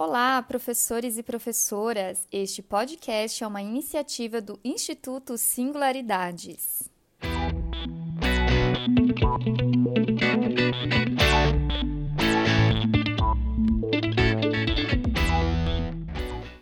Olá, professores e professoras! Este podcast é uma iniciativa do Instituto Singularidades.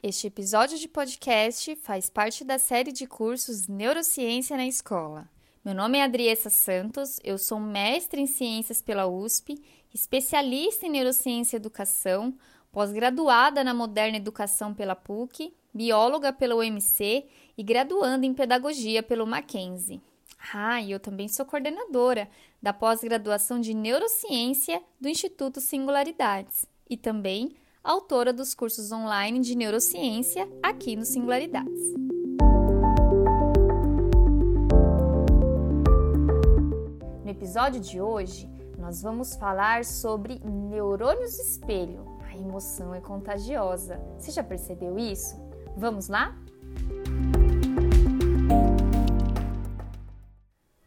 Este episódio de podcast faz parte da série de cursos Neurociência na Escola. Meu nome é Adriessa Santos, eu sou mestre em Ciências pela USP, especialista em Neurociência e Educação, pós-graduada na Moderna Educação pela PUC, bióloga pela UMC e graduanda em Pedagogia pelo Mackenzie. Ah, e eu também sou coordenadora da pós-graduação de Neurociência do Instituto Singularidades e também autora dos cursos online de neurociência aqui no Singularidades. No episódio de hoje, nós vamos falar sobre neurônios espelho a emoção é contagiosa. Você já percebeu isso? Vamos lá?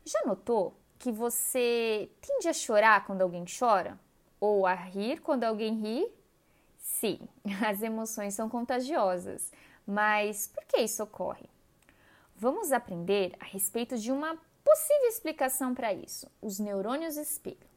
Já notou que você tende a chorar quando alguém chora? Ou a rir quando alguém ri? Sim, as emoções são contagiosas. Mas por que isso ocorre? Vamos aprender a respeito de uma possível explicação para isso: os neurônios espelho.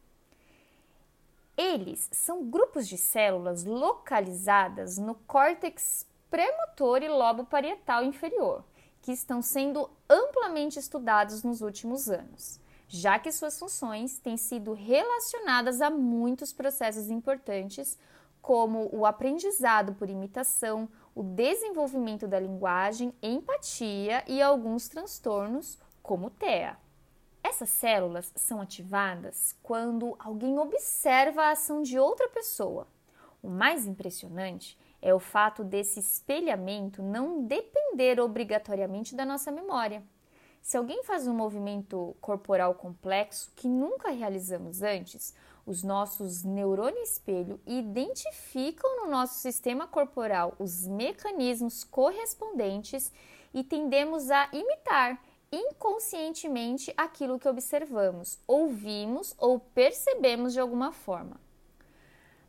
Eles são grupos de células localizadas no córtex premotor e lobo parietal inferior, que estão sendo amplamente estudados nos últimos anos, já que suas funções têm sido relacionadas a muitos processos importantes, como o aprendizado por imitação, o desenvolvimento da linguagem, empatia e alguns transtornos, como TEA. Essas células são ativadas quando alguém observa a ação de outra pessoa. O mais impressionante é o fato desse espelhamento não depender obrigatoriamente da nossa memória. Se alguém faz um movimento corporal complexo que nunca realizamos antes, os nossos neurônios espelho identificam no nosso sistema corporal os mecanismos correspondentes e tendemos a imitar inconscientemente aquilo que observamos, ouvimos ou percebemos de alguma forma.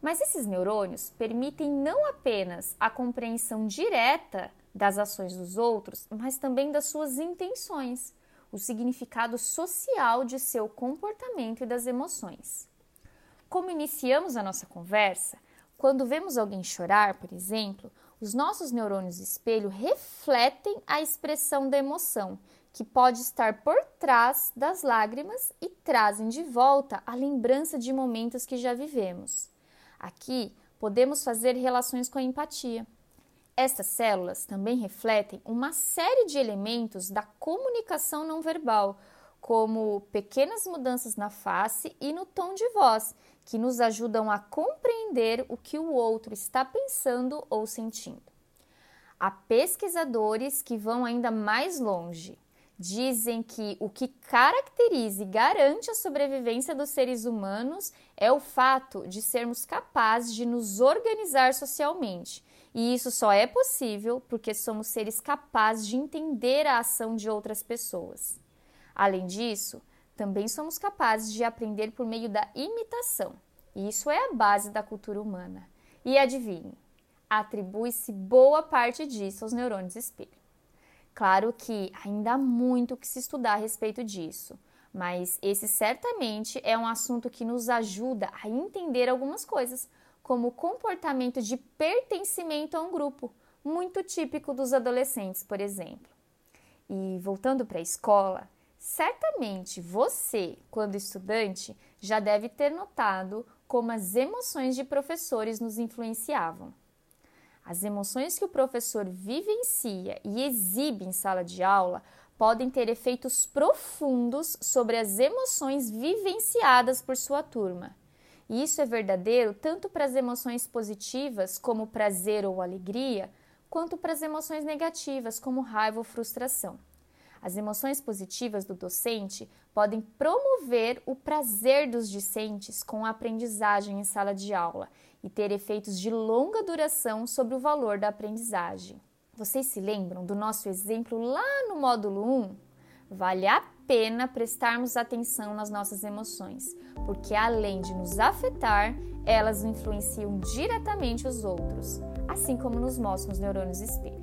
Mas esses neurônios permitem não apenas a compreensão direta das ações dos outros, mas também das suas intenções, o significado social de seu comportamento e das emoções. Como iniciamos a nossa conversa, quando vemos alguém chorar, por exemplo, os nossos neurônios espelho refletem a expressão da emoção que pode estar por trás das lágrimas e trazem de volta a lembrança de momentos que já vivemos. Aqui podemos fazer relações com a empatia. Estas células também refletem uma série de elementos da comunicação não verbal, como pequenas mudanças na face e no tom de voz, que nos ajudam a compreender o que o outro está pensando ou sentindo. Há pesquisadores que vão ainda mais longe dizem que o que caracteriza e garante a sobrevivência dos seres humanos é o fato de sermos capazes de nos organizar socialmente. E isso só é possível porque somos seres capazes de entender a ação de outras pessoas. Além disso, também somos capazes de aprender por meio da imitação. E isso é a base da cultura humana. E adivinhe, atribui-se boa parte disso aos neurônios espelho. Claro que ainda há muito que se estudar a respeito disso, mas esse certamente é um assunto que nos ajuda a entender algumas coisas, como o comportamento de pertencimento a um grupo, muito típico dos adolescentes, por exemplo. E voltando para a escola, certamente você, quando estudante, já deve ter notado como as emoções de professores nos influenciavam. As emoções que o professor vivencia e exibe em sala de aula podem ter efeitos profundos sobre as emoções vivenciadas por sua turma. E isso é verdadeiro tanto para as emoções positivas, como prazer ou alegria, quanto para as emoções negativas, como raiva ou frustração. As emoções positivas do docente podem promover o prazer dos discentes com a aprendizagem em sala de aula e ter efeitos de longa duração sobre o valor da aprendizagem. Vocês se lembram do nosso exemplo lá no módulo 1? Vale a pena prestarmos atenção nas nossas emoções, porque além de nos afetar, elas influenciam diretamente os outros, assim como nos mostram os neurônios espelho.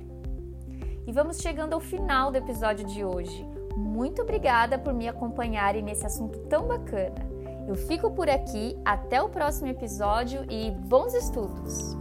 E vamos chegando ao final do episódio de hoje. Muito obrigada por me acompanharem nesse assunto tão bacana. Eu fico por aqui, até o próximo episódio e bons estudos!